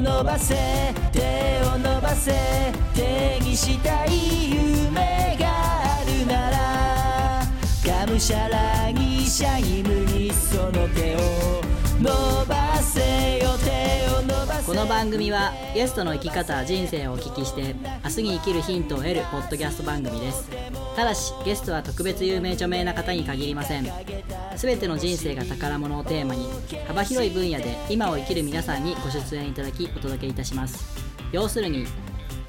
伸ばせ手を伸ばせ手にしたい夢があるならがむしゃらにシャイムにその手を伸ばせよ手を伸ばせこの番組はゲストの生き方人生をお聞きして明日に生きるヒントを得るポッドキャスト番組です。ただしゲストは特別有名著名な方に限りません。全ての人生が宝物をテーマに幅広い分野で今を生きる皆さんにご出演いただきお届けいたします。要するに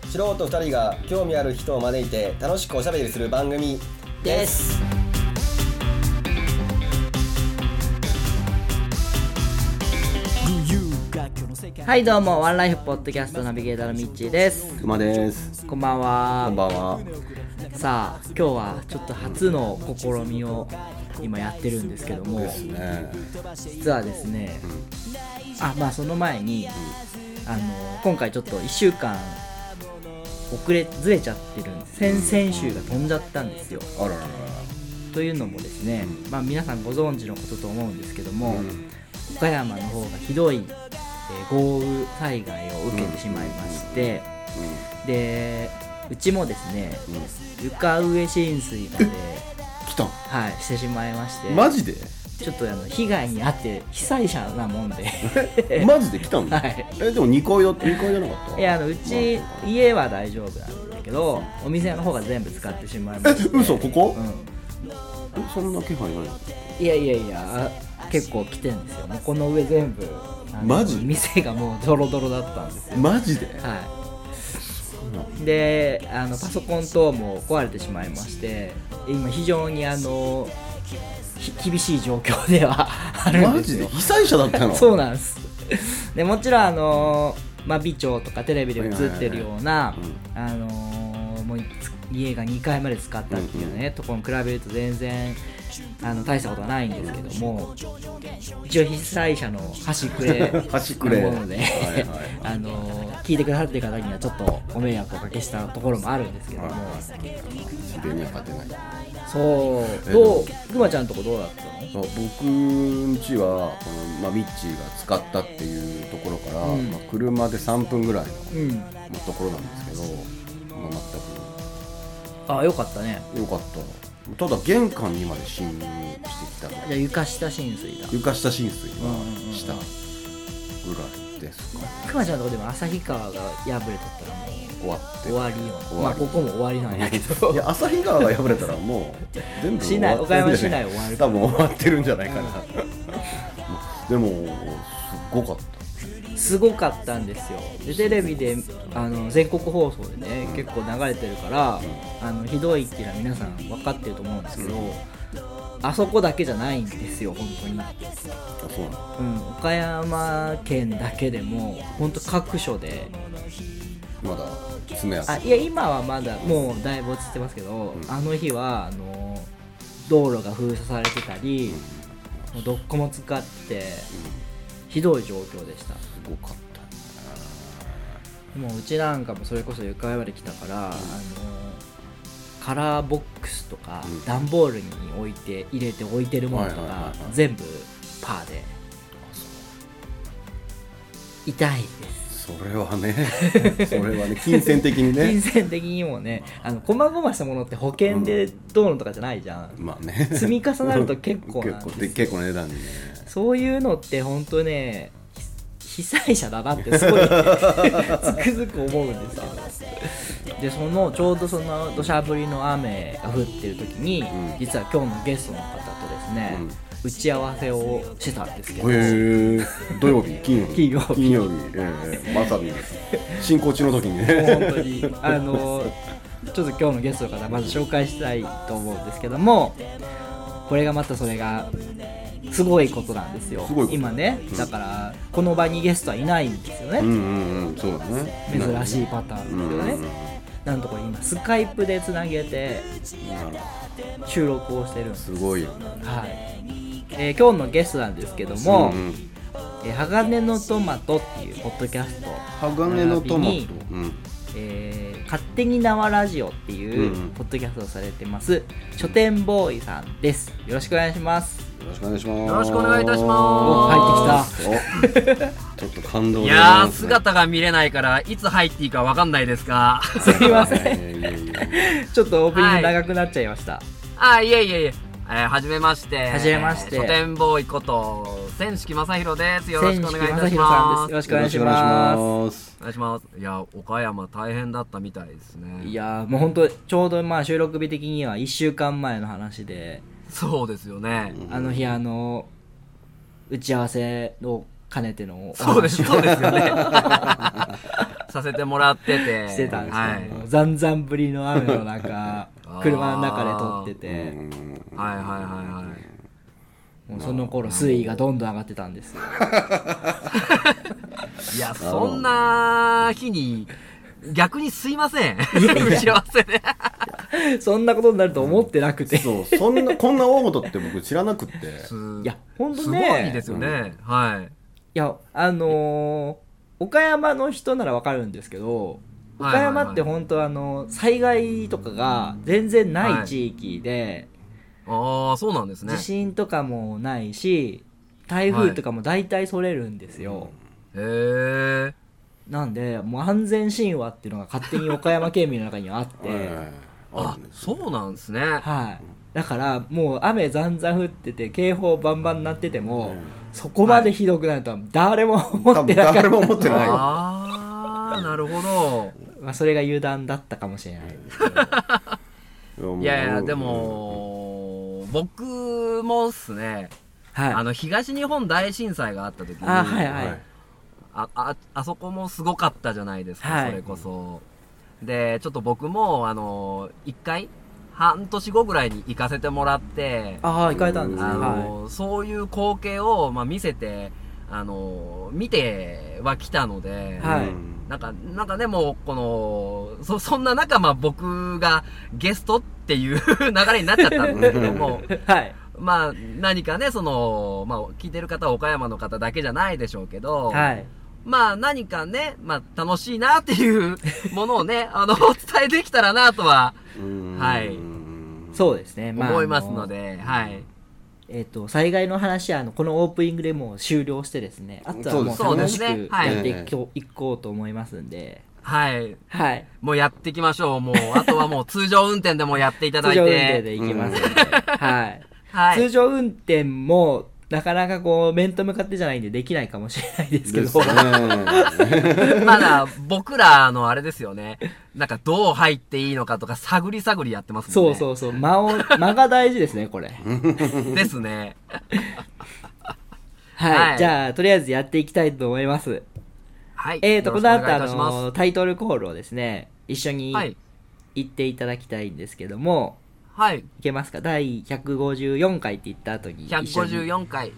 素人2人が興味ある人を招いて楽しくおしゃべりする番組です。はいどうもワンライフポッドキャストナビゲーターのミッチーです。熊です。こんばんは。こんばんは。さあ今日はちょっと初の試みを今やってるんですけどもね。実はですね、あまあその前に、あの今回ちょっと1週間遅れずれちゃってるんです。先々週が飛んじゃったんですよ。あらららら。というのもですね、まあ、皆さんご存知のことと思うんですけども、岡山の方がひどい、えー豪雨災害を受けてしまいまして、でうちもですね、床上浸水まで、来た。はい、してしまいましてマジで？ちょっとあの被害に遭って被災者なもんでマジで来たんだ。はいえでも二階だ二階じゃなかった？いやあのうち家は大丈夫なんだけどお店の方が全部使ってしまいましてえ嘘？ここ？うえそんな気配ない。ん、いやいやいやあ結構来てんですよもうこの上全部マジ？店がもうドロドロだったんですよマジで？はいであのパソコン等も壊れてしまいまして今非常にあのひ厳しい状況では あるんマですよ。ジで？被災者だったの？そうなんです。でもちろんあのまあ美聴とかテレビで映ってるようなあのもう家が2階まで使ったっていうね、ところに比べると全然あの大したことはないんですけども一応被災者の端くれ 端くれ。ので、はいはい。あの聞いてくださってる方にはちょっとご迷惑をおかけしたところもあるんですけども、自然には勝てない。そう。えどうくまちゃんとこどうだったの？あ僕ん家はこのまあミッチーが使ったっていうところから、うん。まあ車で3分ぐらいの、ところなんですけど、まああよかったね。全く良かった。ただ玄関にまで侵入してきたの。じゃあ床下浸水だ。床下浸水うんうんうんうんはしたぐらいですかね、くまちゃんのとこでも旭川が破れとったらもう終わって。終わりよ。終わりまあここも終わりなんやけど。いや旭川が破れたらもう全部終わって。るんじゃない岡山市内終わる多分終わってるんじゃないかな。でもすっごかっすごかったんですよ。でテレビであの全国放送でね結構流れてるからあのひどいっていうのは皆さん分かってると思うんですけどあそこだけじゃないんですよ本当に、うん、岡山県だけでも本当各所で。まだ爪痕。あいや今はまだもうだいぶ落ちてますけど、あの日はあの道路が封鎖されてたり、もうどっこも使ってひどい状況でした。すごかったもううちなんかもそれこそ床上まで来たから、あのカラーボックスとかうん。段ボールに置いて入れて置いてるものとか全部パーで。痛いですそれはね。それはね金銭的に金ね銭的にもねあの細々したものって保険でどうのとかじゃないじゃん、まあね。積み重なると結構なんですよ。結構で結構な値段にね。そういうのって本当ねひ被災者だなってすごい つくづく思うんですけどでそのちょうどその土砂降りの雨が降ってる時に、ん。実は今日のゲストの方とですね、打ち合わせをしてたんですけど。土曜日金曜日。金曜日。金曜日。ええ。まさに。進行中の時にね。本当に。あのちょっと今日のゲストの方まず紹介したいと思うんですけどもこれがまたそれがすごいことなんですよ。今ね。だからこの場にゲストはいないんですよね、うんうんうん。そうだね。珍しいパターンですよね、うんうんうん。なんとこれ今スカイプでつなげて収録をしてるんですどすごいよね。はい、えー今日のゲストなんですけども「うんうん。えー鋼のトマト」っていうポッドキャスト鋼のトマト。うん。えー勝手に縄ラジオっていううん。うんポッドキャストをされてます、書店ボーイさんです。よろしくお願いします。よろしくお願いします。よろしくお願いいたしおま入ってきた。おちょっと感動いでやー、姿が見れないから、いつ入っていいかわかんないですが。すいません。ちょっとオープニング長くなっちゃいました、あ、いえいえいえ。えー、はじめまして。はじめまして書店ボーイこと、千式正宏です。よろしくお願いいたしま。ですすよろしくおよ願いしますお願いします。いや、岡山大変だったみたいですね。いやーもう本当ちょうどまあ収録日的には1週間前の話でそうですよね。あの日あの打ち合わせを兼ねてのおそうです、そうですよね。させてもらってて。してたんですはい。けど、ざんざんぶりの雨の中ー 車の中で撮っててはいはいはいはい。もうその頃水位がどんどん上がってたんですよ いや、そんな日に、逆にすいません。打ち合わせで。そんなことになると思ってなくてそうそんなこんな大事って僕知らなくっていや本当すごねいですよね。はい。いやあのー岡山の人ならわかるんですけど岡山って本当あの災害とかが全然ない地域で、ああ、そうなんですね。地震とかもないし台風とかも大体それるんですよ、へえ。なんでもう安全神話っていうのが勝手に岡山県民の中にはあって、はい。あ、そうなんですね。はい。だからもう雨ざんざん降ってて警報バンバン鳴ってても、そこまでひどくなるとは誰も思ってなかった、誰も思ってないああ、なるほど。まあ、それが油断だったかもしれないいやいや、でも、僕もっすね、はい。あの、東日本大震災があった時に、あはいはい、あ、あ、あそこもすごかったじゃないですか、はい。それこそ。で、ちょっと僕も、あの、一回、半年後ぐらいに行かせてもらって、ああ行かれたんですね。あはの、そういう光景を、まあ、見せて、あの、見ては来たので、はい。なんか、なんかでも、この、そ、そんな中、まあ僕がゲストっていう 流れになっちゃったんですけども、い、はい。まあ何かね、その、まあ聞いてる方は岡山の方だけじゃないでしょうけど、はいまあ何かね、まあ楽しいなっていう ものをね、あの、お伝えできたらなとはうんはいそうですね、まあ、思いますのあで、はい。えっ、と災害の話はあのこのオープニングでもう終了してですねあとはもうそうです楽しくやっていこういこうと思いますんではい。はいもうやっていきましょう。もう、あとはもう 通常運転でもやっていただい通常運転て。で行きます はいはい。通常運転もなかなかこう面と向かってじゃないんでできないかもしれないですけどまだ僕らのあれですよね。なんかどう入っていいのかとか探り探りやってますもんね。そうそうそう間を間が大事ですねこれう。ですね。はい、はいじゃあとりあえずやっていきたいと思いますはい。えーとこの後あのタイトルコールをですね一緒にす。はい。言っていただきたいんですけども、はい。いけますか？第154回って言った後に一緒に、154回。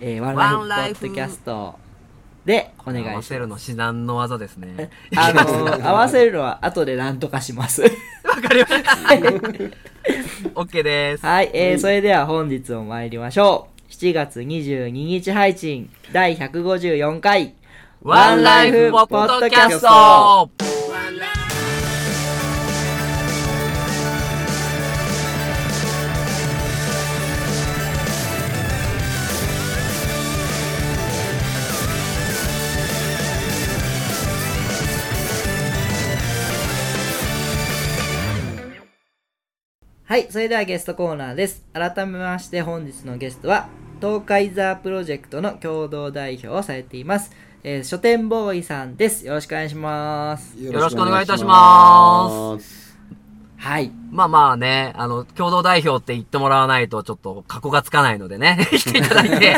えーワワンンライフポッドキャストでお願いします合わせるの至難の技ですね。あの 合わせるのは後で何とかしますわかりました。OK です。はい、えーそれでは本日も参りましょう7月22日配信第154回ワンライフポッドキャストはい、それではゲストコーナーです。改めまして本日のゲストは、東海ザープロジェクトの共同代表をされています、えー書店ボーイさんです。よろしくお願いします。よろしくお願いいたしますはい。まあまあね、あの、共同代表って言ってもらわないとちょっと格好がつかないのでね、来ていただいて。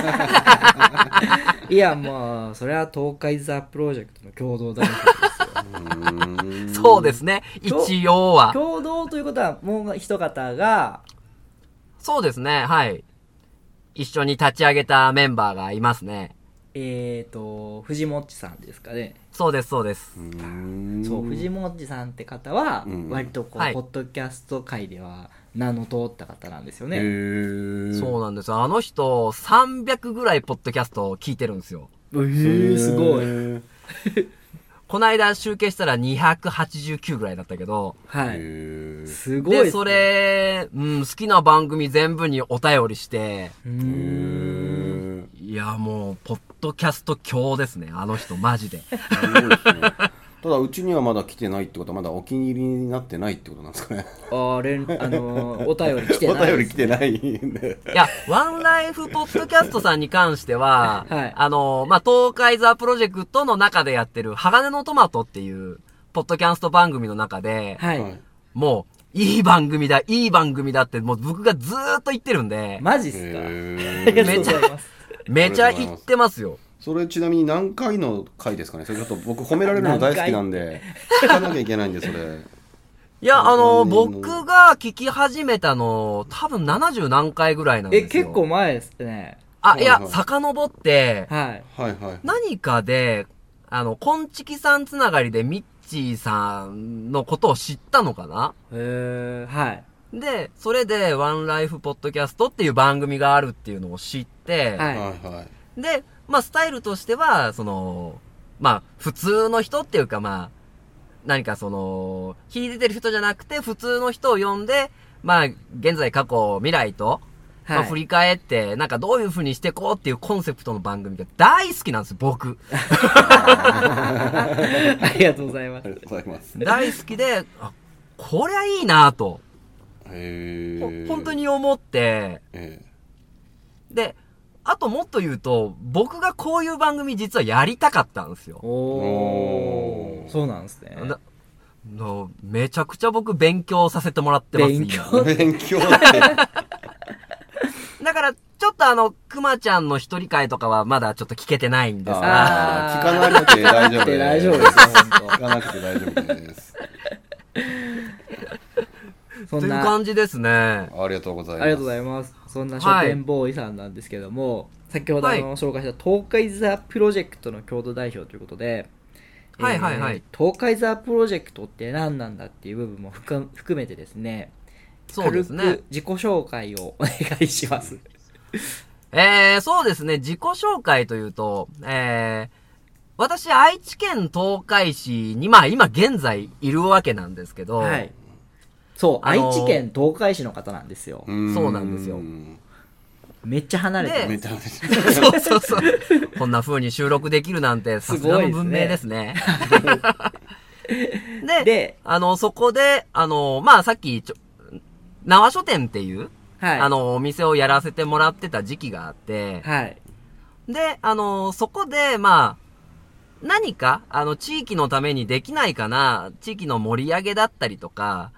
いや、もう、それは東海ザープロジェクトの共同代表ですよ。そうですね、一応は。共同ということは、もう一方が、そうですね、はい。一緒に立ち上げたメンバーがいますね。えっ、と、藤もっちさんですかね。そうです、そうです。そう、藤もっちさんって方はうん、割とこう、はいポッドキャスト界では名の通った方なんですよね。そうなんですよ。あの人、300ぐらいポッドキャストを聞いてるんですよ。えー、すごい。いこの間集計したら289ぐらいだったけど、はい。へすごいねで、それ、うん、好きな番組全部にお便りして、うーんいや、もう、ポッドキャスト強ですね。あの人、マジで。ただうちにはまだ来てないってことはまだお気に入りになってないってことなんですかねあれ、あのーお便り来ておない。便り来てないんでいや、ワンライフポッドキャストさんに関しては、はいあの、まあ、東海ザプロジェクトの中でやってる、鋼のトマトっていう、ポッドキャスト番組の中で、はい。はいもう、いい番組だ、いい番組だって、もう僕がずーっと言ってるんで、マジっすか？へ ありがとうーございます。めちゃ言ってますよ。それちなみに何回の回ですかね？それちょっと僕褒められるの大好きなんで聞かなきゃいけないんでそれ。いや、あの、うん僕が聞き始めたの、多分70何回ぐらいなんでえ、すよ。結構前ですね。あ、いやはいはい、遡って、はい。はいはい。何かで、あの、こんちきさんつながりでミッチーさんのことを知ったのかな？へー、はい。で、それで、ワンライフポッドキャストっていう番組があるっていうのを知って、はい。はいはい。で、まあ、スタイルとしては、その、まあ、普通の人っていうか、まあ、何かその、秀でてる人じゃなくて、普通の人を呼んで、まあ、現在、過去、未来と、まあ、はい振り返って、なんかどういう風にしてこうっていうコンセプトの番組が大好きなんです、僕。ありがとうございます。あり。がとうございます。大好きで、あ、こりゃいいなと、へ本当に思って、え。で、あともっと言うと、僕がこういう番組実はやりたかったんですよ。おー。おーそうなんですね。なのめちゃくちゃ僕勉強させてもらってます。勉強勉強 だから、ちょっとあの、くまちゃんの一人会とかはまだちょっと聞けてないんですが、聞かなくて大丈夫です大丈夫です聞かなくて大丈夫です当。そんな、という感じですね。ありがとうございますありがとうございます。そんな書店ボーイさんなんですけども、先ほどあの、はい紹介した東海ザプロジェクトの共同代表ということで、はいはいはいえー東海ザプロジェクトって何なんだっていう部分も含含めてですね、そうですね。自己紹介をお願いします。えー、そうですね、自己紹介というと、えー、私、愛知県東海市に、まあ今現在いるわけなんですけど、はい。そう、あのー愛知県東海市の方なんですよ。ーそうなんですよめっちゃ離れてでまめちゃめちそうそうそう。こんな風に収録できるなんて、さすがの文明ですね。でであの、そこで、あの、まあ、さっきちょ、縄書店っていう、す。はい。あ、の、お店をやらせてもらってた時期があって、はい。で、あの、そこで、まあ、何か、あの、地域のためにできないかな、地域の盛り上げだったりとか、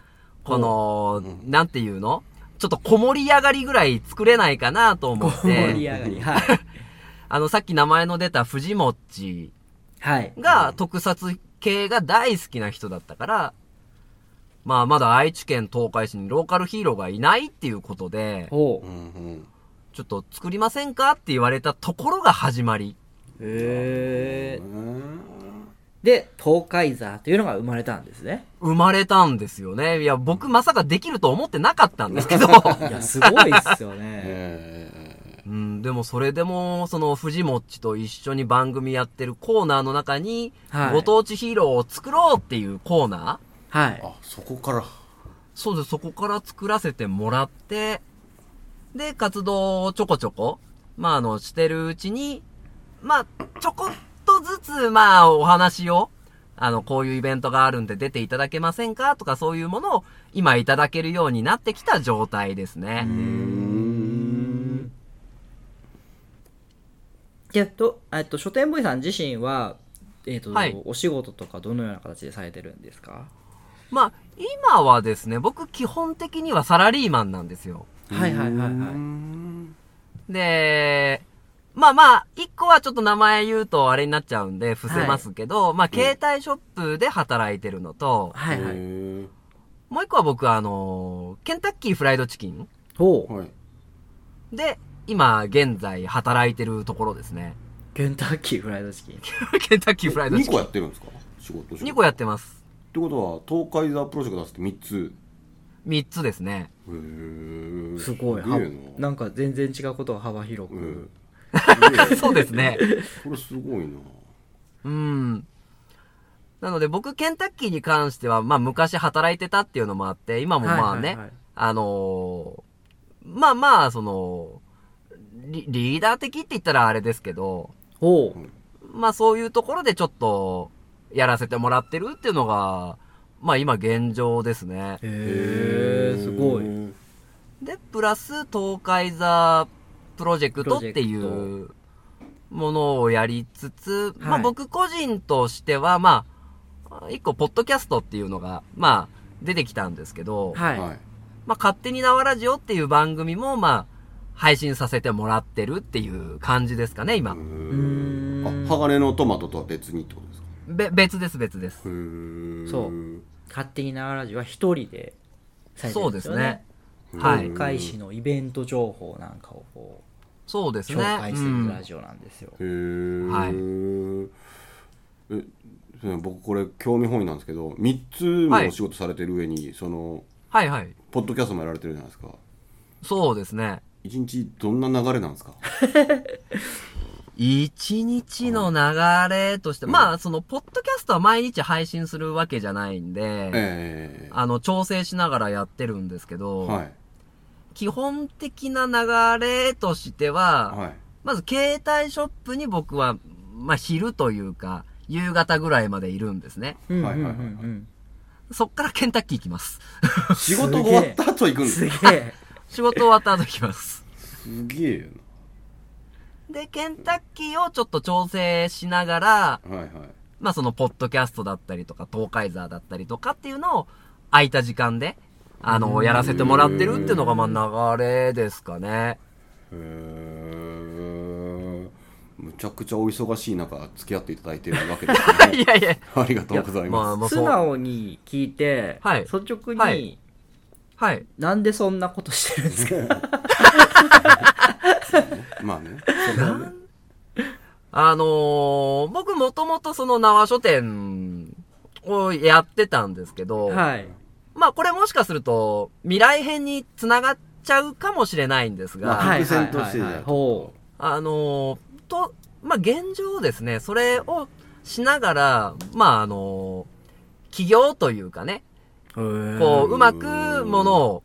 この、なんていうの？ちょっと小盛り上がりぐらい作れないかなと思っ盛りて、上がり。はい。あの、さっき名前の出た藤もっちはい。が特撮系が大好きな人だったから、まあ、まだ愛知県東海市にローカルヒーローがいないっていうことで、ちょっと作りませんか？って言われたところが始まり。へー。うんで、東海座というのが生まれたんですね。生まれたんですよね。いや、僕まさかできると思ってなかったんですけど。いや、すごいっすよね。えうん、でもそれでも、その藤もっちと一緒に番組やってるコーナーの中に、はいご当地ヒーローを作ろうっていうコーナーはいー。あそこからそうです、そこから作らせてもらって、で、活動をちょこちょこ、まあ、あの、してるうちに、まあ、ちょこっとずつ、まあ、お話を、あの、こういうイベントがあるんで出ていただけませんかとかそういうものを今いただけるようになってきた状態ですね。えっと、えっと、書店ボーイさん自身は、えっと、はいお仕事とかどのような形でされてるんですか？まあ、今はですね、僕基本的にはサラリーマンなんですよ。はいはいはいはで、まあまあ、一個はちょっと名前言うとあれになっちゃうんで伏せますけど、まあ、携帯ショップで働いてるのとい。、はいはい。へもう一個は僕はあの、ケンタッキーフライドチキンほう。ーはいで、今現在働いてるところですね。ケンタッキーフライドチキン。ケンタッキーフライドチ2キン。個やってるんですか？仕事2個やってます。ってことは東海ザプロジェクト出すって3つ？3つですね。すごい。なんか全然違うことが幅広く。そうですね。これすごいなうん。なので僕、ケンタッキーに関しては、まあ昔働いてたっていうのもあって、今もまあね、はいはいはいあのーまあまあ、その、リリーダー的って言ったらあれですけど、ほう。まあそういうところでちょっと、やらせてもらってるっていうのが、まあ今現状ですね。へえ、すごい。で、プラス東海座プロジェクトっていうものをやりつつ、まあはい。僕個人としては、まあ、一個ポッドキャストっていうのが、まあ出てきたんですけど、はい。はい。まあ勝手に縄ラジオっていう番組も、まあ、配信させてもらってるっていう感じですかね、今。ん。あ鋼のトマトとは別にってことですか？べ、別です、別です。そう。勝手に縄ラジオは一人でされてるんですよね。そうですね。はい。東海市のイベント情報なんかをこそうですね。う紹介すうんるラジオなんですよ。へーはい。えそうね僕これ興味本位なんですけど3つのお仕事されてる上に、そのはいはい。ポッドキャストもやられてるじゃないですか。そうですね。一日どんな流れなんですか？一日の流れとして、まあ、その、ポッドキャストは毎日配信するわけじゃないんで、ええ。あの、調整しながらやってるんですけど、はい基本的な流れとしては、はいまず携帯ショップに僕は、まあ、昼というか、夕方ぐらいまでいるんですね。うんはいはいはいそっからケンタッキー行きます。仕事終わった後行くんですすげえ。仕事終わった後行きます。すげえで、ケンタッキーをちょっと調整しながら、なはいはいまあその、ポッドキャストだったりとか、東海ザーだったりとかっていうのを、空いた時間で、あの、やらせてもらってるっていうのが、まあ流れですかね。へえむちゃくちゃお忙しい中付き合っていただいてるわけですね。いやいや、ありがとうございます。まあまあ素。直に聞いて、はい。率直に、はい。はい。なんでそんなことしてるんですか？まあね。ねあのー僕もともとその縄書店をやってたんですけど、はい。まあこれもしかすると未来編に繋がっちゃうかもしれないんですが、まあはい伏線としてあのーと、まあ、現状ですね、それをしながら、まあ、あのー起業というかね、う。こう、うまくものを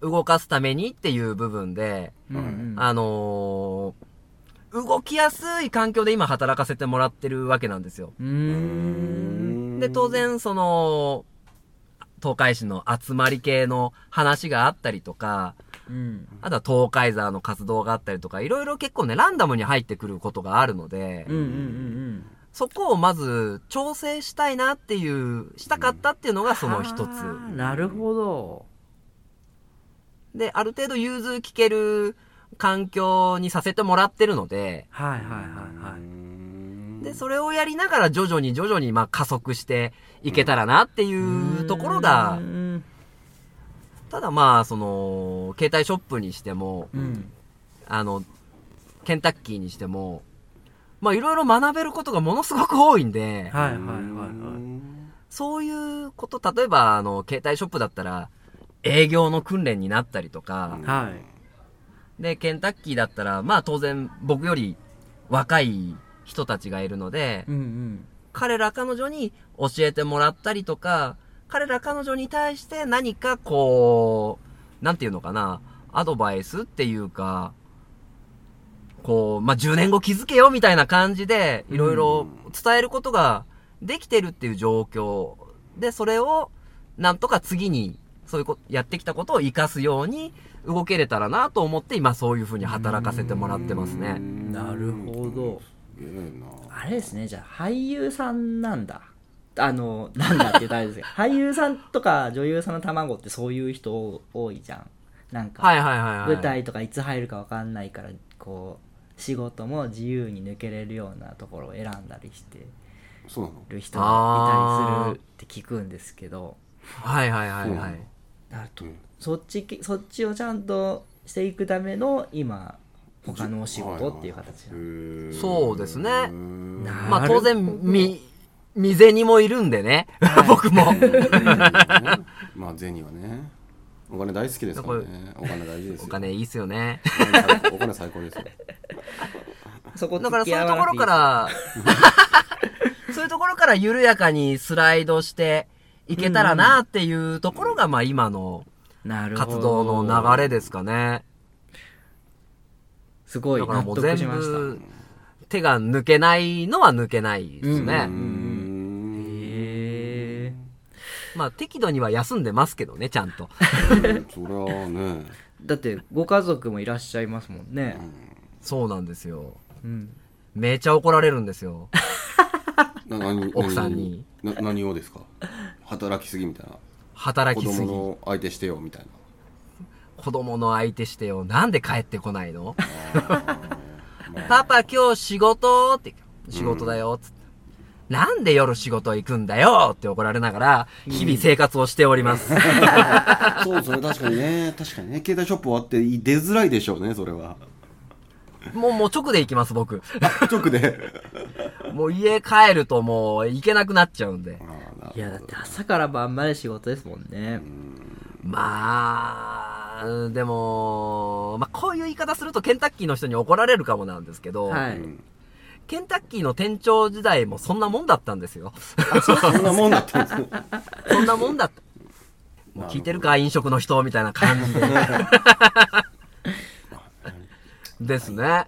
動かすためにっていう部分で、うんうんあのー動きやすい環境で今働かせてもらってるわけなんですよ。うーん。で、当然、その、東海市の集まり系の話があったりとか、うん。あとは東海座の活動があったりとか、いろいろ結構ね、ランダムに入ってくることがあるので、うんうんうんそこをまず調整したいなっていう、したかったっていうのがその一つ。なるほど。で、ある程度融通聞ける環境にさせてもらってるので、はいはいはいはい。で、それをやりながら徐々に徐々にまあ加速していけたらなっていうところがう、んただまあ、その、携帯ショップにしても、うん。あの、ケンタッキーにしても、まあいろいろ学べることがものすごく多いんで、はいはいはいはい。そういうこと、例えば、あの、携帯ショップだったら、営業の訓練になったりとか、はい。で、ケンタッキーだったら、まあ当然僕より若い人たちがいるので、うんうん。彼ら彼女に教えてもらったりとか、彼ら彼女に対して何かこう、なんていうのかな、アドバイスっていうか、こう、まあ、10年後気づけよみたいな感じで、いろいろ伝えることができてるっていう状況で、それを、なんとか次に、そういうこと、やってきたことを活かすように動けれたらなと思って、今そういうふうに働かせてもらってますね。なるほど。すげえなあれですね、じゃあ俳優さんなんだ。あの、なんだって言ったらあれですけど、俳優さんとか女優さんの卵ってそういう人多いじゃん。なんか、はいはいはいはい。舞台とかいつ入るかわかんないから、こう、仕事も自由に抜けれるようなところを選んだりしてそうなの？る人がいたりするって聞くんですけど、はいはいはいはい。そっちき、そっちをちゃんとしていくための、今、他のお仕事っていう形そうですね。ねまあ当然、み、未然もいるんでね。僕も。まあ銭はね。お金大好きですからね。お金大事ですよ。お金いいっすよね。お金最高ですよ。そこだからそういうところから、そういうところから緩やかにスライドしていけたらなっていうところが、まあ今の活動の流れですかね。すごい納得しました部、手が抜けないのは抜けないですね。へえまあ適度には休んでますけどね、ちゃんと。そりゃねだってご家族もいらっしゃいますもんねそうなんですよ。うんめちゃ怒られるんですよ。奥さんにな何をですか？働きすぎみたいな子働きすぎ。供の相手してよみたいな子供の相手してよ。なんで帰ってこないの？パパ今日仕事？って。仕事だよ。つって。なんで夜仕事行くんだよ？って怒られながら、日々生活をしております。そうですね確かにね確かにね携帯ショップ終わって出づらいでしょうねそれはもう、もう直で行きます、僕。直で もう家帰るともう行けなくなっちゃうんで。いやだって朝から晩まで仕事ですもんねまあ、でも、まあこういう言い方するとケンタッキーの人に怒られるかもなんですけど、はいケンタッキーの店長時代もそんなもんだったんですよ。そんなもんだったんですねそんなもんだった。もう聞いてるか飲食の人みたいな感じで。ですね。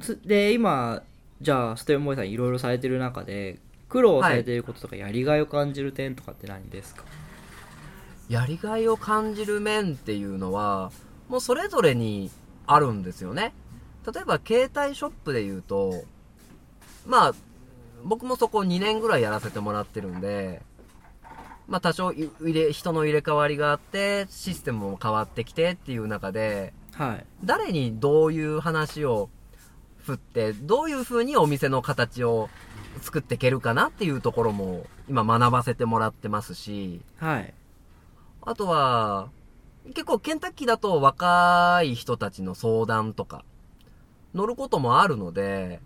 つで今じゃあステンボーイさんいろいろされてる中で苦労されていることとかやりがいを感じる点とかって何ですか、やりがいを感じる面っていうのは、もうそれぞれにあるんですよね。例えば携帯ショップで言うと、まあ、僕もそこ2年ぐらいやらせてもらってるんで、まあ多少い入れ、人の入れ替わりがあって、システムも変わってきてっていう中で、はい誰にどういう話を振って、どういう風にお店の形を作っていけるかなっていうところも今学ばせてもらってますし、はいあとは、結構ケンタッキーだと若い人たちの相談とか、乗ることもあるので、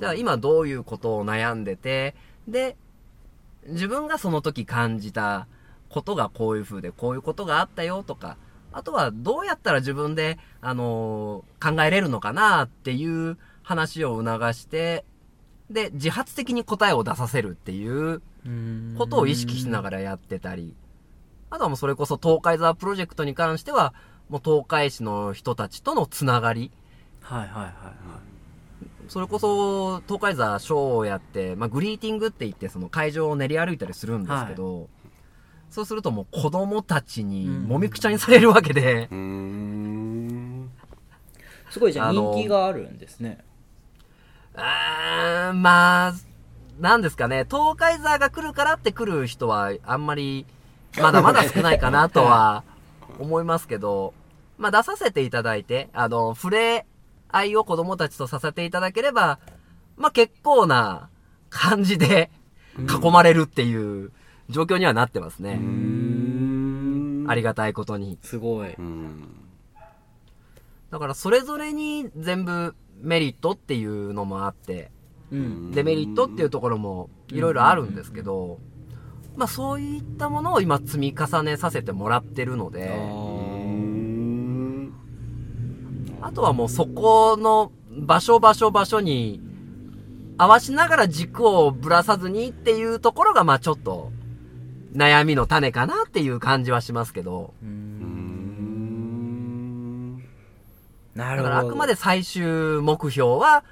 じゃあ今どういうことを悩んでて、で、自分がその時感じたことがこういう風でこういうことがあったよとか、あとはどうやったら自分で、あのー考えれるのかなっていう話を促して、で、自発的に答えを出させるっていうことを意識しながらやってたり、あとはもうそれこそ東海沢プロジェクトに関しては、もう東海市の人たちとのつながり、はいはいはいはい。それこそ東海沢ショーをやって、まあ、グリーティングって言ってその会場を練り歩いたりするんですけど、そうするともう子供たちにもみくちゃにされるわけで、すごいじゃああの人気があるんですね。あーまあ、なんですかね、東海沢が来るからって来る人はあんまり、まだまだ少ないかなとは 思いますけど、まあ出させていただいて、あの、触れ合いを子供たちとさせていただければ、まあ結構な感じで囲まれるっていう状況にはなってますね。ありがたいことに。すごいうんだからそれぞれに全部メリットっていうのもあって、うん。デメリットっていうところもいろいろあるんですけど、まあそういったものを今積み重ねさせてもらってるので、あとはもうそこの場所場所場所に合わしながら軸をぶらさずにっていうところがまあちょっと悩みの種かなっていう感じはしますけど、なるほど。だからあくまで最終目標は、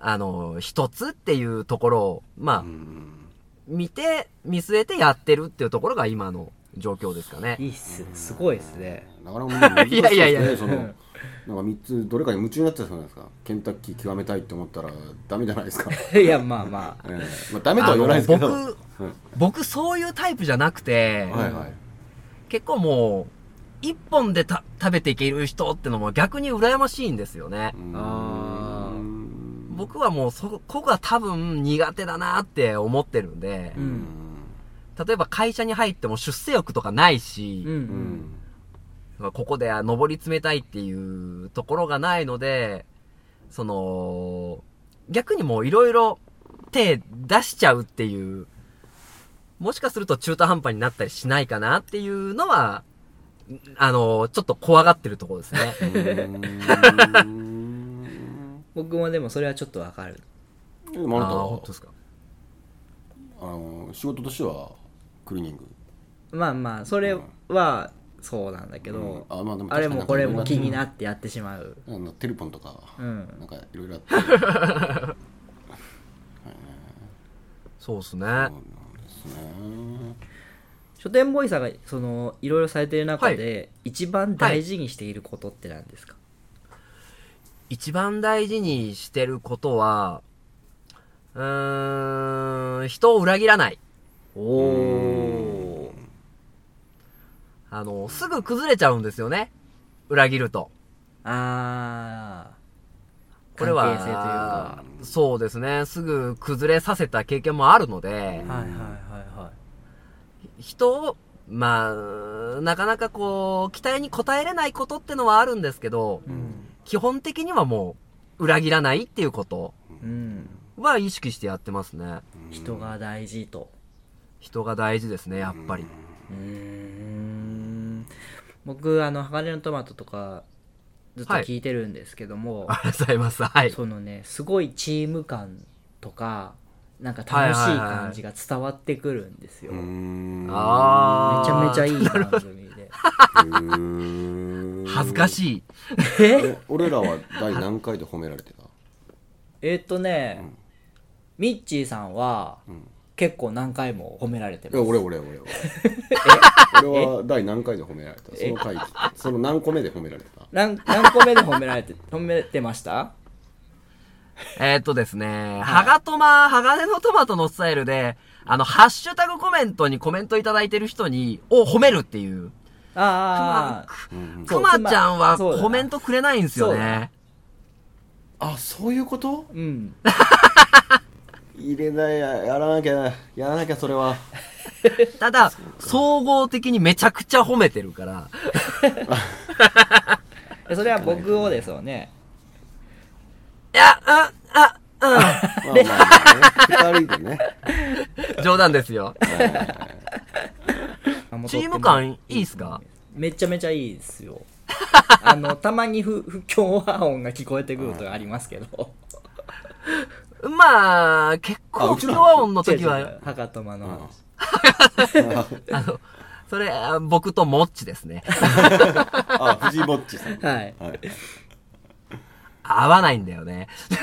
あの、一つっていうところを、まあ、見て、見据えてやってるっていうところが今の状況ですかね。いいっす。すごいですね。なかなか難しいですね。いやいやいや。そのなんか3つどれかに夢中になってたじゃないですか。ケンタッキー極めたいって思ったらダメじゃないですか、いやまあまあ。ええ。まあ、ダメとは言わないですけど。僕、僕そういうタイプじゃなくて、はいはい。結構もう、一本でた食べていける人ってのも逆に羨ましいんですよね。あ僕はもうそこが多分苦手だなって思ってるんで、うん。例えば会社に入っても出世欲とかないし、うん。ううんんここでは上り詰めたいっていうところがないので、その、逆にもういろいろ手出しちゃうっていう、もしかすると中途半端になったりしないかなっていうのは、あの、ちょっと怖がってるところですね。僕もでもそれはちょっとわかる。でもあなたあーは本当ですか？あの仕事としてはクリーニング？まあまあそれはそうなんだけど、うん。あまあでもあれもこれも気になっってやってしまう、あのテレポンとか、うん。なんかいろいろあって。そうっすね。そうなんですね。書店ボーイさんがそのいろいろされてる中で、一番大事にしていることって何ですか、一番大事にしてることは、うーん、人を裏切らない。おおあの、すぐ崩れちゃうんですよね。裏切ると。あーこれは、関係性というかそうですね。すぐ崩れさせた経験もあるので、はいはいはいはい人を、まあ、なかなかこう、期待に応えれないことってのはあるんですけど、基本的にはもう、裏切らないっていうことうんは意識してやってますね。人が大事と人が大事ですね、やっぱり。うーん僕あの鋼のトマトとかずっと聞いてるんですけども、ありがとうございます。はい。そのねすごいチーム感とかなんか楽しい感じが伝わってくるんですよ、うーんあめちゃめちゃい。いい番組でうーん恥ずかしい。え？俺らは第何回で褒められてた？えーっとね、ミッチーさんは、結構何回も褒められていやます俺俺俺。俺俺は第何回で褒められた？その回その何個目で褒められた？何何個目で褒められて 褒めてました？えーっとですね、ハガトマ、鋼のトマトのスタイルで、あの、ハッシュタグコメントにコメントいただいてる人に、を褒めるっていう。ああくまちゃんはコメントくれないんですよね。あそういうこと？うん。入れないややらなきゃやらなきゃそれは。ただ、総合的にめちゃくちゃ褒めてるから。それは僕をですよね。いや、あ、あ、まあ。まあまあね。二人でね。冗談ですよ。あもうチーム感いいっすか？めちゃめちゃいいですよ。あのたまに不不協和音が聞こえてくることがありますけど。まあ、結あ構、不協和音の時は。う、博多間のあの、それ、あ僕とモッチですね。あ藤井ぼっちさん。はい。はい。合わないんだよね。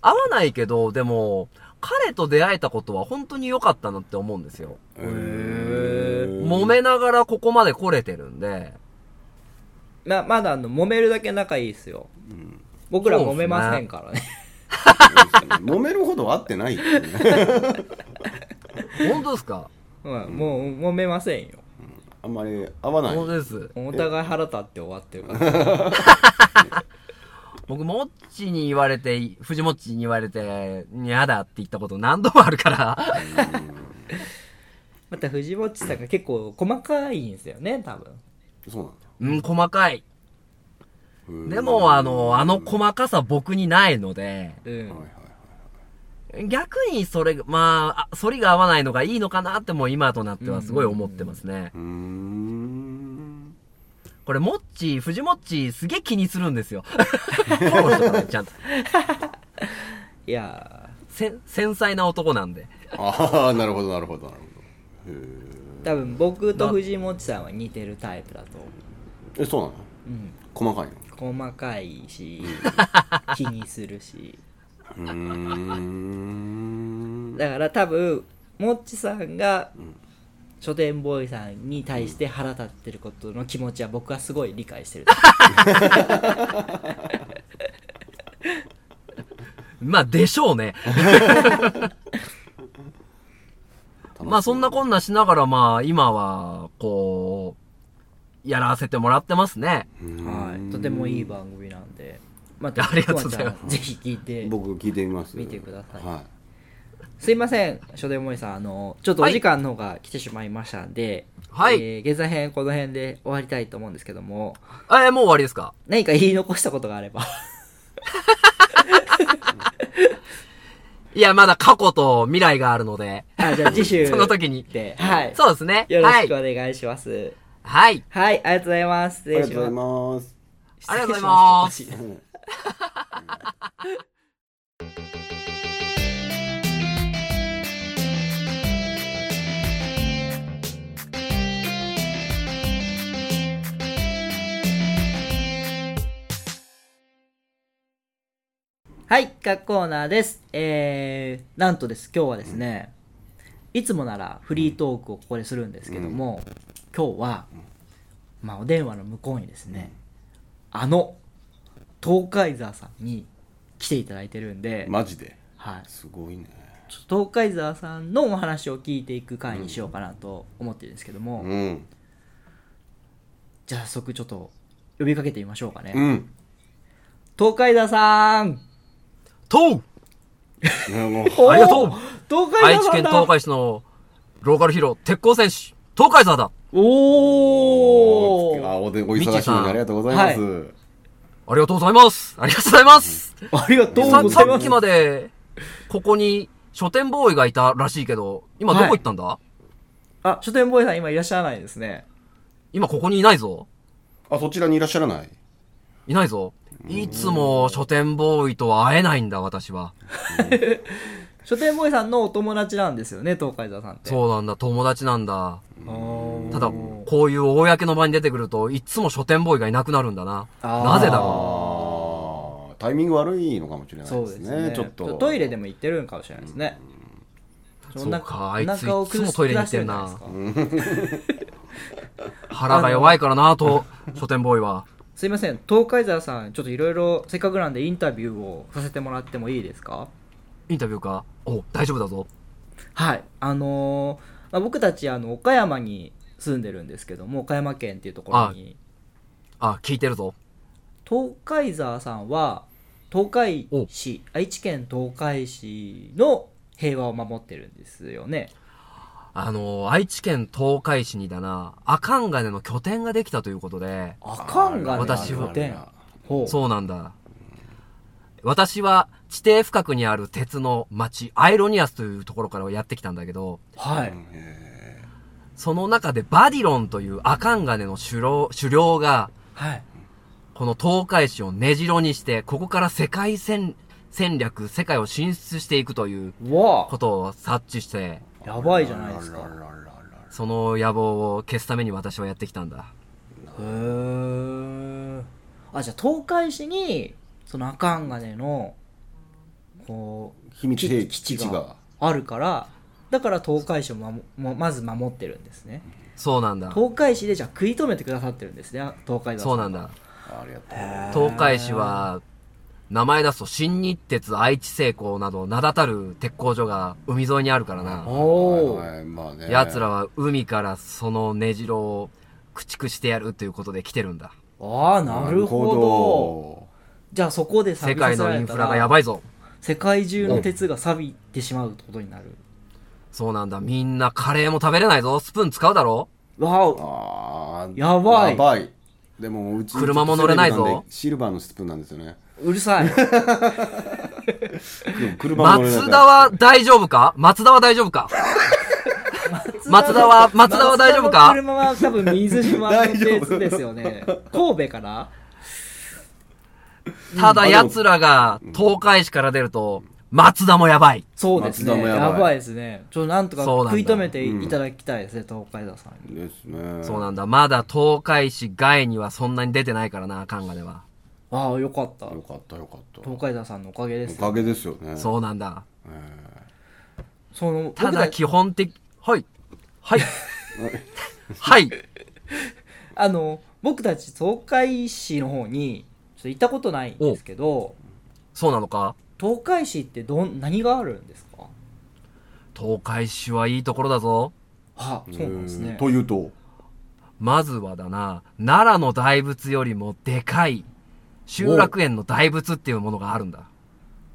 合わないけど、でも、彼と出会えたことは本当に良かったなって思うんですよ。へー。揉めながらここまで来れてるんで、ままだあの揉めるだけ仲いいですよ、僕ら揉めませんからね。揉めるほど会ってないね。本当ですか？うんもう揉めませんよ。あんまり合わない。お互い腹立って終わってるから 僕、モッチに言われて、藤モッチに言われて、嫌だって言ったこと何度もあるから。また藤本さんが結構細かいんですよね多分。そうなんだ。うん、細かい。うんでも、あの、あの細かさ僕にないので、うん、逆にそれが、まあ、あ反りが合わないのがいいのかなってもう今となってはすごい思ってますね。うーんこれ、モッチ、藤モッチ、すげえ気にするんですよ。フォローしてからちゃんと。いやせん繊細な男なんで。ああなるほどなるほどなるほど。多分僕と藤本さんは似てるタイプだと思う。ええそうなの？うん。細かいの？細かいし 気にするし。うーん。だから多分もっちさんが書店ボーイさんに対して腹立ってることの気持ちは僕はすごい理解してる。まあ、でしょうね。まあ、そんなこんなしながら、まあ、今は、こう、やらせてもらってますね。はい。とてもいい番組なんで。またありがとうございます。ぜひ聞いて。僕聞いてみます。見てください。はすいません書店ボーイさんあのちょっとお時間の方が来てしまいましたんで、はいえー、現在編この辺で終わりたいと思うんですけどもえーもう終わりですか？何か言い残したことがあれば いや、まだ過去と未来があるので。あじゃあ次週 その時に。ではいそうですね。よろしくはい。お願いしますはい。はい、ありがとうございます失礼しりがとうございますますありがとうございます はい、各コーナーです。えー、なんとです、今日はですね、いつもならフリートークをここでするんですけども、今日は、まあ、お電話の向こうにですね、あの、東海沢さんに来ていただいてるんで、マジで？はい、すごいね。東海沢さんのお話を聞いていく回にしようかなと思ってるんですけども、うん。じゃあ早速ちょっと呼びかけてみましょうかね。うん。東海沢さんとう。ありがとう。東海愛知県東海市のローカルヒーロー、鉄鋼戦士、東海沢だ。おー。あおでお忙しいのにありがとうございます、はありがとうございます。ありがとうございます。ありがとうさございます。さっきまで、ここに書店ボーイがいたらしいけど、今どこ行ったんだ、あ、書店ボーイさん今いらっしゃらないですね。今ここにいないぞ。あそちらにいらっしゃらない。いないぞ。いつも書店ボーイとは会えないんだ、私は。書店ボーイさんのお友達なんですよね、東海沢さんって。そうなんだ、友達なんだ。うただ、こういう公の場に出てくると、いつも書店ボーイがいなくなるんだな。なぜだろあータイミング悪いのかもしれないそうでですすね。ねちょっとトイレでも行ってるんかもしれないですね。そうか、あいついつもトイレに行ってるな。腹が弱いからな、と、書店ボーイは。すいません、東海沢さん、ちょっといろいろせっかくなんでインタビューをさせてもらってもいいですか？インタビューか？お、大丈夫だぞ。はい。あのーまあ、僕たち、あの、岡山に住んでるんですけども、岡山県っていうところに、あ、聞いてるぞ。東海沢さんは、東海市、愛知県東海市の平和を守ってるんですよね。あの、愛知県東海市にだな、阿寒金の拠点ができたということで、あかんがね、私は拠点ほう。そうなんだ。私は地底深くにある鉄の町、アイロニアスというところからやってきたんだけど、はい。その中でバディロンというアカンガネの狩猟狩猟が、はい。この東海市を根城にして、ここから世界戦戦略、世界を進出していくということを察知して、やばいじゃないですか。その野望を消すために私はやってきたんだ。へーあ、じゃあ東海市に、そのアカンガネの、こう、秘密兵器基地があるから、だから東海市をまももまず守ってるんですね。そうなんだ。東海市でじゃあ食い止めてくださってるんですね、東海道そうなんだ。東海市は、名前出すと新日鉄愛知製鋼など名だたる鉄工所が海沿いにあるからな。おお、はいはいまあね奴らは海からその根城を駆逐してやるということで来てるんだ。ああ、なるほど。じゃあそこで錆世界のインフラがやばいぞ。世界中の鉄が錆びてしまうってことになる。そうなんだ。みんなカレーも食べれないぞ。スプーン使うだろわおあーやばいやばいでもうち車も乗れないぞシルバーのスプーンなんですよねうるさい。松田は大丈夫か？松田は大丈夫か？松田は、松田は大丈夫か？車は多分水島の大丈夫鉄ですよね。神戸かなただ奴らが東海市から出ると、松田もやばい。そうですね。やばいですね。ちょっとなんとか食い止めていただきたいですね、東海道さんに。ですねそうなんだ。まだ東海市外にはそんなに出てないからな、カンガでは。ああ、よかった。よかったよかった東海道さんのおかげです。おかげですよねそうなんだ。その、ただ基本的、はい。はい。はい。あの、僕たち東海市の方に、ちょっと行ったことないんですけど、そうなのか？東海市ってどん、何があるんですか？東海市はいいところだぞ。あ、そうなんですね。というと？まずはだな、奈良の大仏よりもでかい、集落園の大仏っていうものがあるんだ。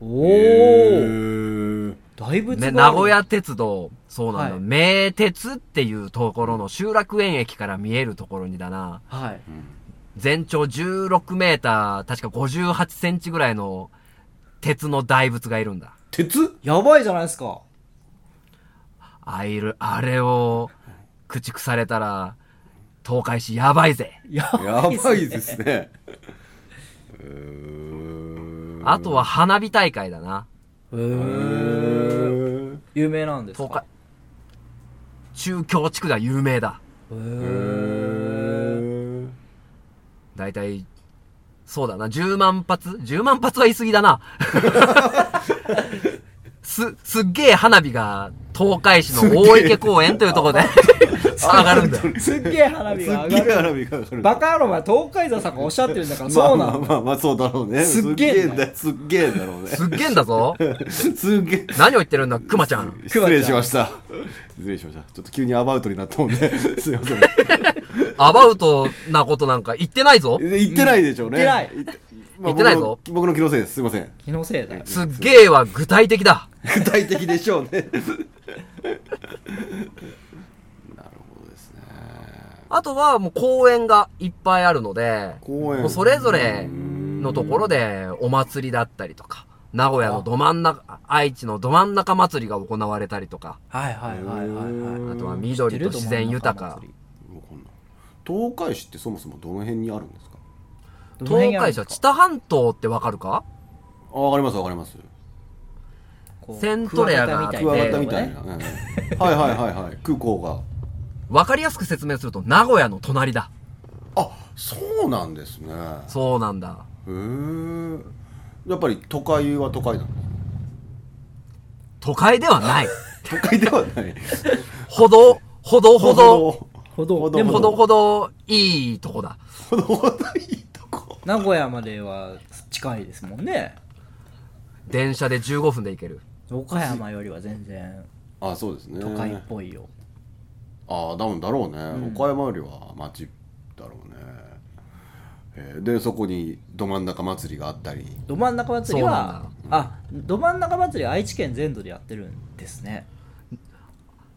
おへーー大仏ね、る名古屋鉄道、そうなんだ、はい名鉄っていうところの集落園駅から見えるところにだな、はい。全長16メーター、確か58センチぐらいの鉄の大仏がいるんだ。鉄？やばいじゃないですか。あいる、あれを駆逐されたら、東海市やばいぜ。ややばいですねあとは花火大会だな。へー有名なんですか？中京地区が有名だ。へへーーだいたいそうだな、10万発 ?10 万発は言い過ぎだな。す、すっげえ花火が、東海市の大池公園というところで、上がるんだよ。すっげえ花火すが上がる。花火が上がる。バカ野郎前東海座さんがおっしゃってるんだからまそうなの。あまあまあまあそうだろうね。すっげえんだよ。すっげえんだよ。すっげえんだろうね。すっげえんだぞ。すっげえ。何を言ってるんだ、熊ちゃん。失礼しました。失礼しました。ちょっと急にアバウトになったもんで。すいません。アバウトなことなんか言ってないぞ。言ってないでしょうね。言ってない。言ってないぞ。僕の僕の気のせいです。すいません。気のせいだ。よすっげえは具体的だ。具体的でしょうねあとはもう公園がいっぱいあるので、公園。もうそれぞれのところでお祭りだったりとか、名古屋のど真ん中、愛知のど真ん中祭りが行われたりとか、はいはいはいはいはいあとは緑と自然豊か。東海市ってそもそもどの辺にあるんですか？東海市は知多半島ってわかるか？あわかりますわかります。セントレアがあって。クワガタみたいな、うん。はいはいはいはい。空港がわかりやすく説明すると名古屋の隣だ。あそうなんですね。そうなんだ。へえ。やっぱり都会は都会なの都会ではない。都会ではない。ほど、ほどほど、ほどほどでもほどほどいいとこだ。ほどほどいいとこ。名古屋までは近いですもんね。電車で15分で行ける。岡山よりは全然あそうですね。都会っぽいよ、ああだもんだろうね、岡山よりは町だろうね、えーでそこにど真ん中祭りがあったり。ど真ん中祭りそうはあど真ん中祭りは愛知県全土でやってるんですね。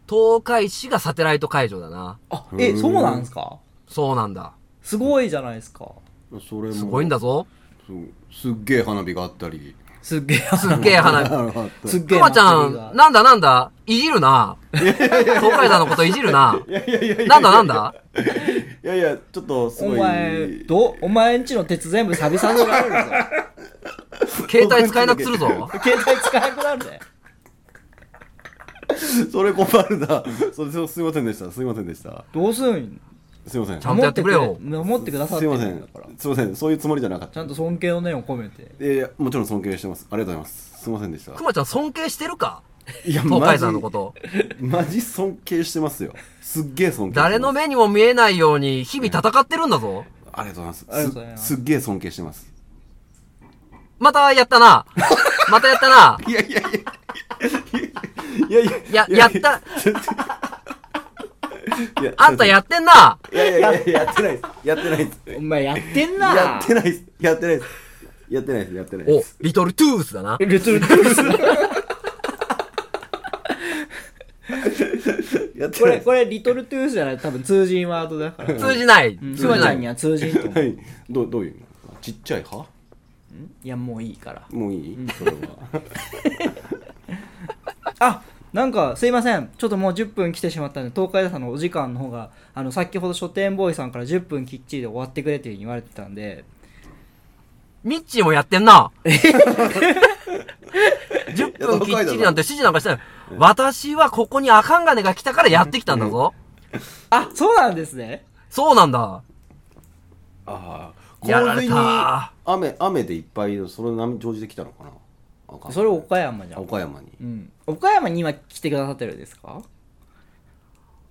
東海市がサテライト会場だな。あえそうなんですか？そうなんだ。すごいじゃないですか。それも。すごいんだぞ。すすっげえ花火があったりすっげえすっげえ花すっげえくまちゃん、なんだなんだ？いじるな。東海道のこといじるな。いやいやいやいやなんだなんだ？いやいやちょっとすおごい。前どお前んちの鉄全部錆びさせられるぞ。携帯使えなくするぞ。携帯使えなくなるで それ困るな。それすいませんでした。すいませんでした。どうすん？すいません。ちゃんとやってくれよ。守ってくださってるすいません。んだからすいません。そういうつもりじゃなかった。ちゃんと尊敬の念を込めて。いやいやもちろん尊敬してます。ありがとうございます。すいませんでした。くまちゃん尊敬してるか？いや東海山のこと。マジ尊敬してますよ。すっげえ尊敬してます。誰の目にも見えないように日々戦ってるんだぞ。ありがとうございます。ありがとうございます。すすっげえ尊敬してます。またやったな。またやったな。いやいやいや。いやいや。や、やった。いやあんたやってんな。いやいやいややってないです。やってないです。お前やってんな。やってないです。やってないです。やってないです。やってないでおす、リトルトゥースだな。ルトゥルトゥースやってこれないです。これリトルトゥースじゃない。多分通じんワードだから。通じない。うん。通じない。には通じんと思う。はい。どうどういう？のちっちゃい歯？いやもういいから。もういい、それは。あなんかすいませんちょっともう10分来てしまったんで東海道さんのお時間の方があの先ほど書店ボーイさんから10分きっちりで終わってくれっていうふうに言われてたんでミッチーもやってんな。10 分きっちりなんて指示なんかしてない。私はここにアカンガネが来たからやってきたんだぞ。あそうなんですねそうなんだ。ああやられ洪水にた。雨雨でいっぱいそれ波乗じてきたのかなそれ岡山じゃん。岡山に。うん。岡山に今来てくださってるんですか？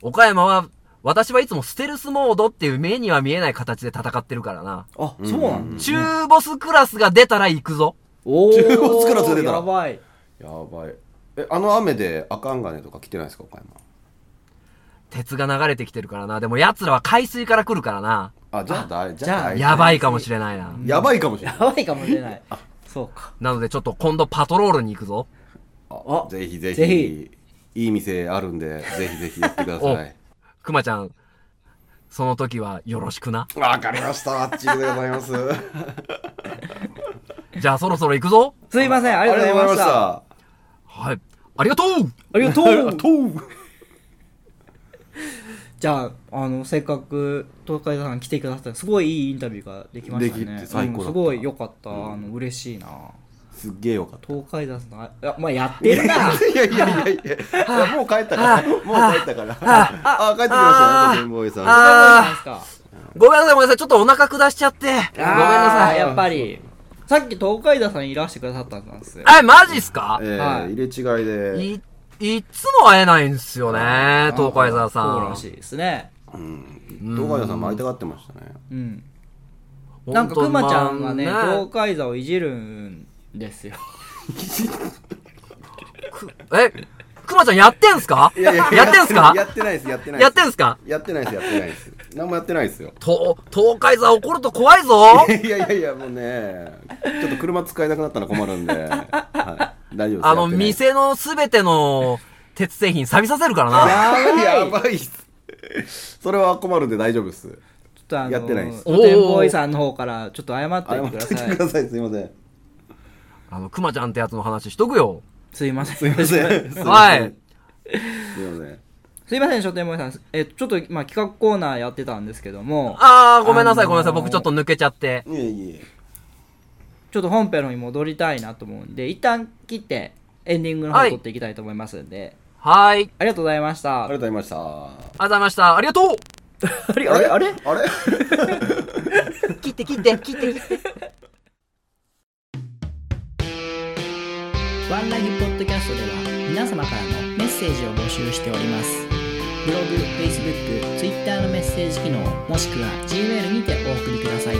岡山は、私はいつもステルスモードっていう目には見えない形で戦ってるからな。あそうなんだ。中ボスクラスが出たら行くぞ。おお中国から連れてたら。やばい。やばい。えあの雨でアカンガネとか来てないですか岡山？鉄が流れてきてるからな。でも奴らは海水から来るからな。あじゃあだじゃあやばいかもしれないな。やばいかもしれない。やばいかもしれないそうか。なのでちょっと今度パトロールに行くぞ。あぜひぜひ。ぜひ。いい店あるんでぜひぜひやってください。くまちゃん、その時はよろしくな。わかりました。あっちでございます。じゃあそろそろ行くぞ。すいません。あありがとうございました。はい。ありがとう。ありがとう。とうじゃああのせっかく東海道さん来てくださったすごいいいインタビューができましたできねて最高だったうんすごい良かった、あの嬉しいな。すっげえよかった。東海道さんあまあやってるな。いやいやいやいや。もう帰ったから。もう帰ったから。あ帰ってきましたねボーイさん。あごめんなさい、ごめんなさい。ちょっとお腹下しちゃって。ごめんなさい。やっぱりさっき東海田さんいらしてくださったんですよ。え、マジっすか？えーはい。入れ違いでい、いつも会えないんですよね、東海沢さん。そうらしいですね。東海田さんも会いたがってましたね。うん。なんかくまちゃんがねまあ東海座をいじるんですよ。え、くまちゃんやってんすか？やってんすか？やってないですやってないやってんすか？やってないですやってないです。何もやってないですよ。と、東海座怒ると怖いぞ。いやいやいやもうねちょっと車使えなくなったら困るんで、はい、大丈夫です。あの、店のすべての 鉄製品錆びさせるからな。やばい。っす。それは困るんで大丈夫です。ちょっとあのやってないです。おてんボー。イさんの方からちょっと謝っててください。ください。すいません。あの、くまちゃんってやつの話しとくよ。すいません。すいません。すいませんはい。すいません。すいません書店ボーイさん。えちょっとまあ企画コーナーやってたんですけども。あー、ごめんなさい、あのー。ごめんなさい。僕ちょっと抜けちゃって。いえいえちょっと本編の方に戻りたいなと思うんで一旦切ってエンディングの方はい。を撮っていきたいと思いますんで、はーい。ありがとうございました。ありがとうございました。ありがとうございました。ありがとう。あれ？あれ？あれ？あ れ切って切って切って切って。ワンライフポッドキャストでは皆様からのメッセージを募集しております。ブログ、Facebook、Twitter のメッセージ機能もしくは Gmail にてお送りください。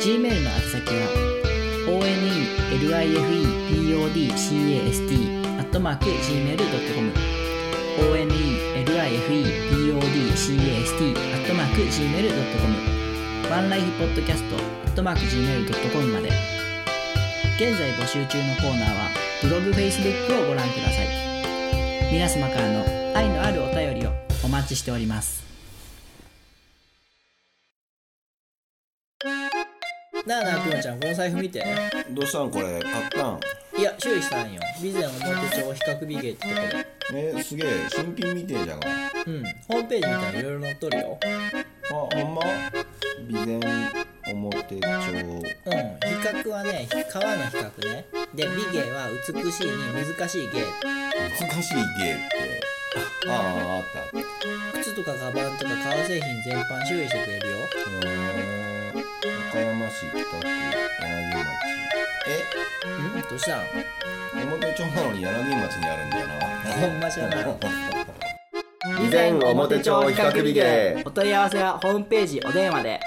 Gmail の宛先は onelifepodcast アットマーク Gmail.com onelifepodcast アットマーク Gmail.com ワンライフポッドキャストアットマーク Gmail.com まで。現在募集中のコーナーはブログ Facebook をご覧ください。皆様からの愛のあるお便りをお待ちしております。なあなあくまちゃんこの財布見て。どうしたんこれ？買ったん？いや修理したんよ。備前表帳比較美芸ってとこで。えすげえ。新品みてえじゃん。あうん。ホームページ見たらいろいろ載っとるよ。ほんま？備前表帳うん。比較はね川の比較ね。で美芸は美しいに難しい芸。難しい芸って。ああああった。靴とかカバンとか革製品全般修理してくれるよ。うーん和歌山市北区柳町うんどうしたん。え表町なのに柳町にあるんだよなほんまじゃな備前表帳比較美芸お問い合わせはホームページお電話で。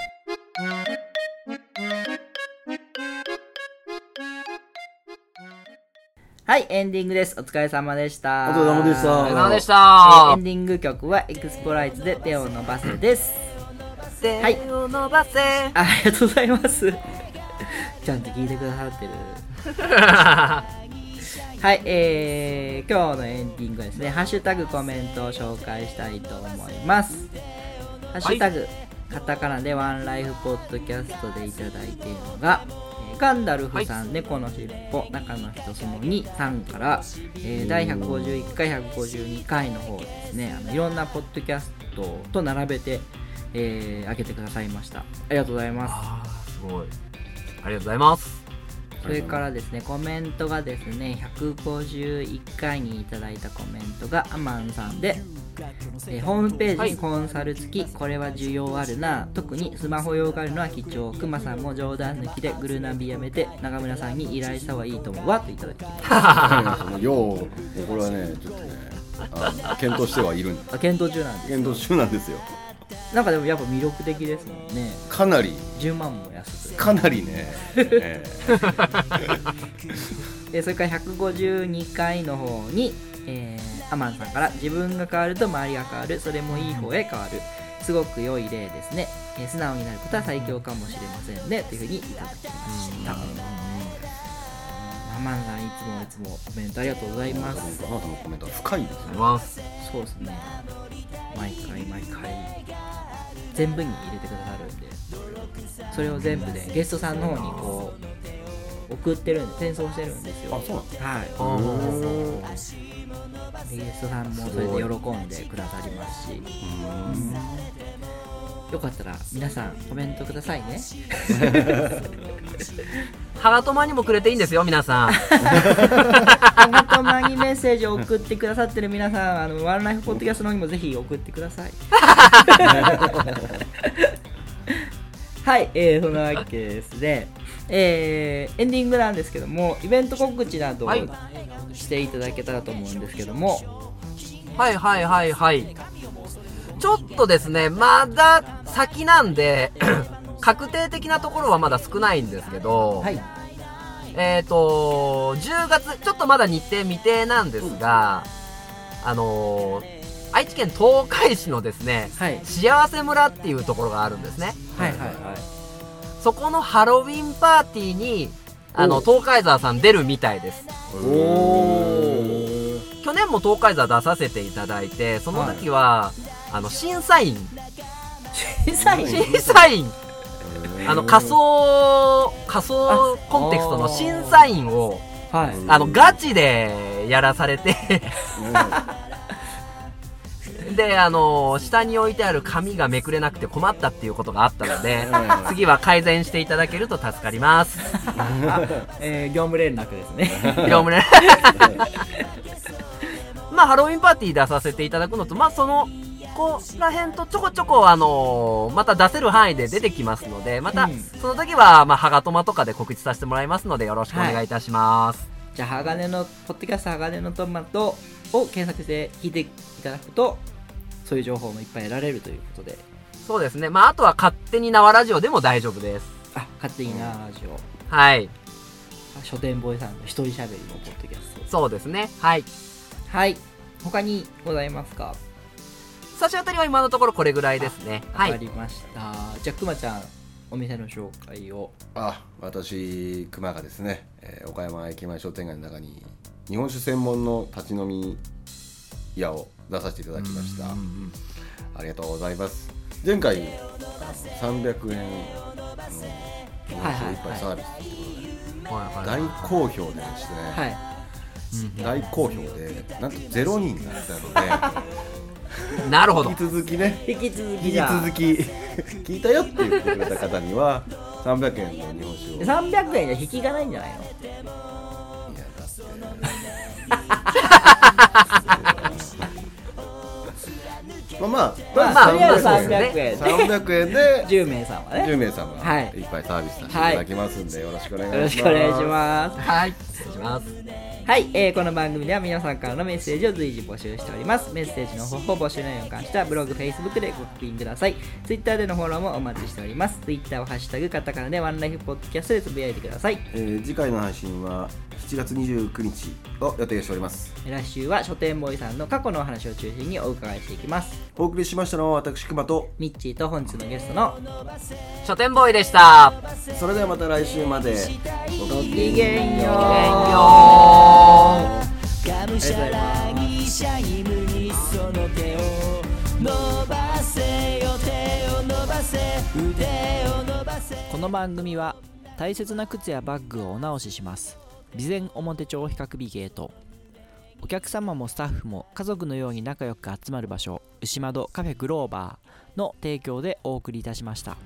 はいエンディングです。お疲れ様でした。お疲れ様でした。お疲れ様でしえた。ーエンディング曲はエクスポライズで手を伸ばせですはい。手を伸ばせ。あありがとうございます。ちゃんと聞いてくださってる。はい、えー、今日のエンディングはですね、ハッシュタグコメントを紹介したいと思います。ハッシュタグ、カタカナでワンライフポッドキャストでいただいているのが、えーガンダルフさん、猫のしっぽ、中の人その2さんから、えー第151回、152回の方ですね、あのいろんなポッドキャストと並べて、えー、開けてくださいました。ありがとうございます。すごい。ありがとうございます。それからですね、コメントがですね、151回にいただいたコメントがアマンさんで、えーホームページにコンサル付き、これは需要あるな、特にスマホ用があるのは貴重、くまさんも冗談抜きでグルナビやめて、中村さんに依頼した方がいいと思うわ、といただきました。ようこれはねちょっとね検討してはいるんあ検討中なんです。検討中なんですよなんかでもやっぱ魅力的ですもんね。かなり。10万も安く。かなりね、えで それから152回の方に、えーアマンさんから自分が変わると周りが変わるそれもいい方へ変わる。すごく良い例ですね、えー素直になることは最強かもしれませんね。というふうにいただきました。アマンさんいつもいつもコメントありがとうございます。ー、あなたのコメントは深いですね。そうですね。毎回毎回全部に入れてくださるんでそれを全部でゲストさんの方にこう送ってるんで転送してるんですよ。あそうなんですはい。でゲストさんもそれで喜んでくださりますしよかったら皆さんコメントくださいね。ハガトマにもくれていいんですよ、皆さん。ハガトマにメッセージを送ってくださってる皆さんあのワンライフポッドキャストの方にもぜひ送ってください。はい、えー、そんなわけですね、えー、エンディングなんですけどもイベント告知などをはい。していただけたらと思うんですけども、はいはいはいはい。ちょっとですね、まだ先なんで、確定的なところはまだ少ないんですけど、はい。えっ、と、10月、ちょっとまだ日程未定なんですが、あのー愛知県東海市のですね、はい。幸せ村っていうところがあるんですね。はいはいはい。そこのハロウィンパーティーに、あの、東海沢さん出るみたいです。お去年も東海沢出させていただいて、その時は、あの、審査員、小さい審査員、あの、仮想、仮想コンテクストの審査員を、はい。あの、ガチでやらされて、で、あの、下に置いてある紙がめくれなくて困ったっていうことがあったので、次は改善していただけると助かります。えー、業務連絡ですね。業務ね。まあ、ハロウィンパーティー出させていただくのと、まあ、その、ここら辺とちょこちょこ、あのまた出せる範囲で出てきますので、また、うんその時は、まあ、ハガトマとかで告知させてもらいますので、よろしくお願いいたします。じゃあ鋼のポッドキャスト鋼のトマトを検索して聞いていただくとそういう情報もいっぱい得られるということでそうですね。まあ、あとは勝手に縄ラジオでも大丈夫です。あ勝手になラジオはい。書店ボーイさんの一人喋りのポッドキャスそうですね。はい。トはい他にございますか差し当たりは今のところこれぐらいですね。はわかい。りました、じゃあくまちゃんお店の紹介を。あ私熊がですね、えー岡山駅前商店街の中に日本酒専門の立ち飲み屋を出させていただきました。ありがとうございます。前回あの300円あの日本酒を一杯サービスということではい大好評でしてね、はい。大好評でなんとゼロ人だったの なるほどで引。き続きね引き続引ききじゃあ続き聞いたよって言ってくれた方には300円の日本酒をいや300円じゃ引きがないんじゃないの？だってまあまあまあとりあえずまあ300円で300円で10名様ね10名様はいいっぱいサービスさせていただきますんでよろしくお願いしますよろしくお願いしますはい。失礼します。はい、えーこの番組では皆さんからのメッセージを随時募集しております。メッセージの方法、募集内容に関してはブログ、フェイスブックでご確認ください。Twitter でのフォローもお待ちしております。Twitter をハッシュタグカタカナでワンライフポッドキャストでつぶやいてください。えー次回の配信は7月29日を予定しております来週は書店ボーイさんの過去のお話を中心にお伺いしていきます。お送りしましたのは私熊とミッチーと本日のゲストの書店ボーイでした。それではまた来週までごきげんよう。ごきげんよう。がむしゃらにシャイムにその手を伸ばせよ手を伸ばせ腕を伸ばせこの番組は大切な靴やバッグをお直しします備前表町比較美ゲートお客様もスタッフも家族のように仲良く集まる場所牛窓カフェグローバーの提供でお送りいたしました。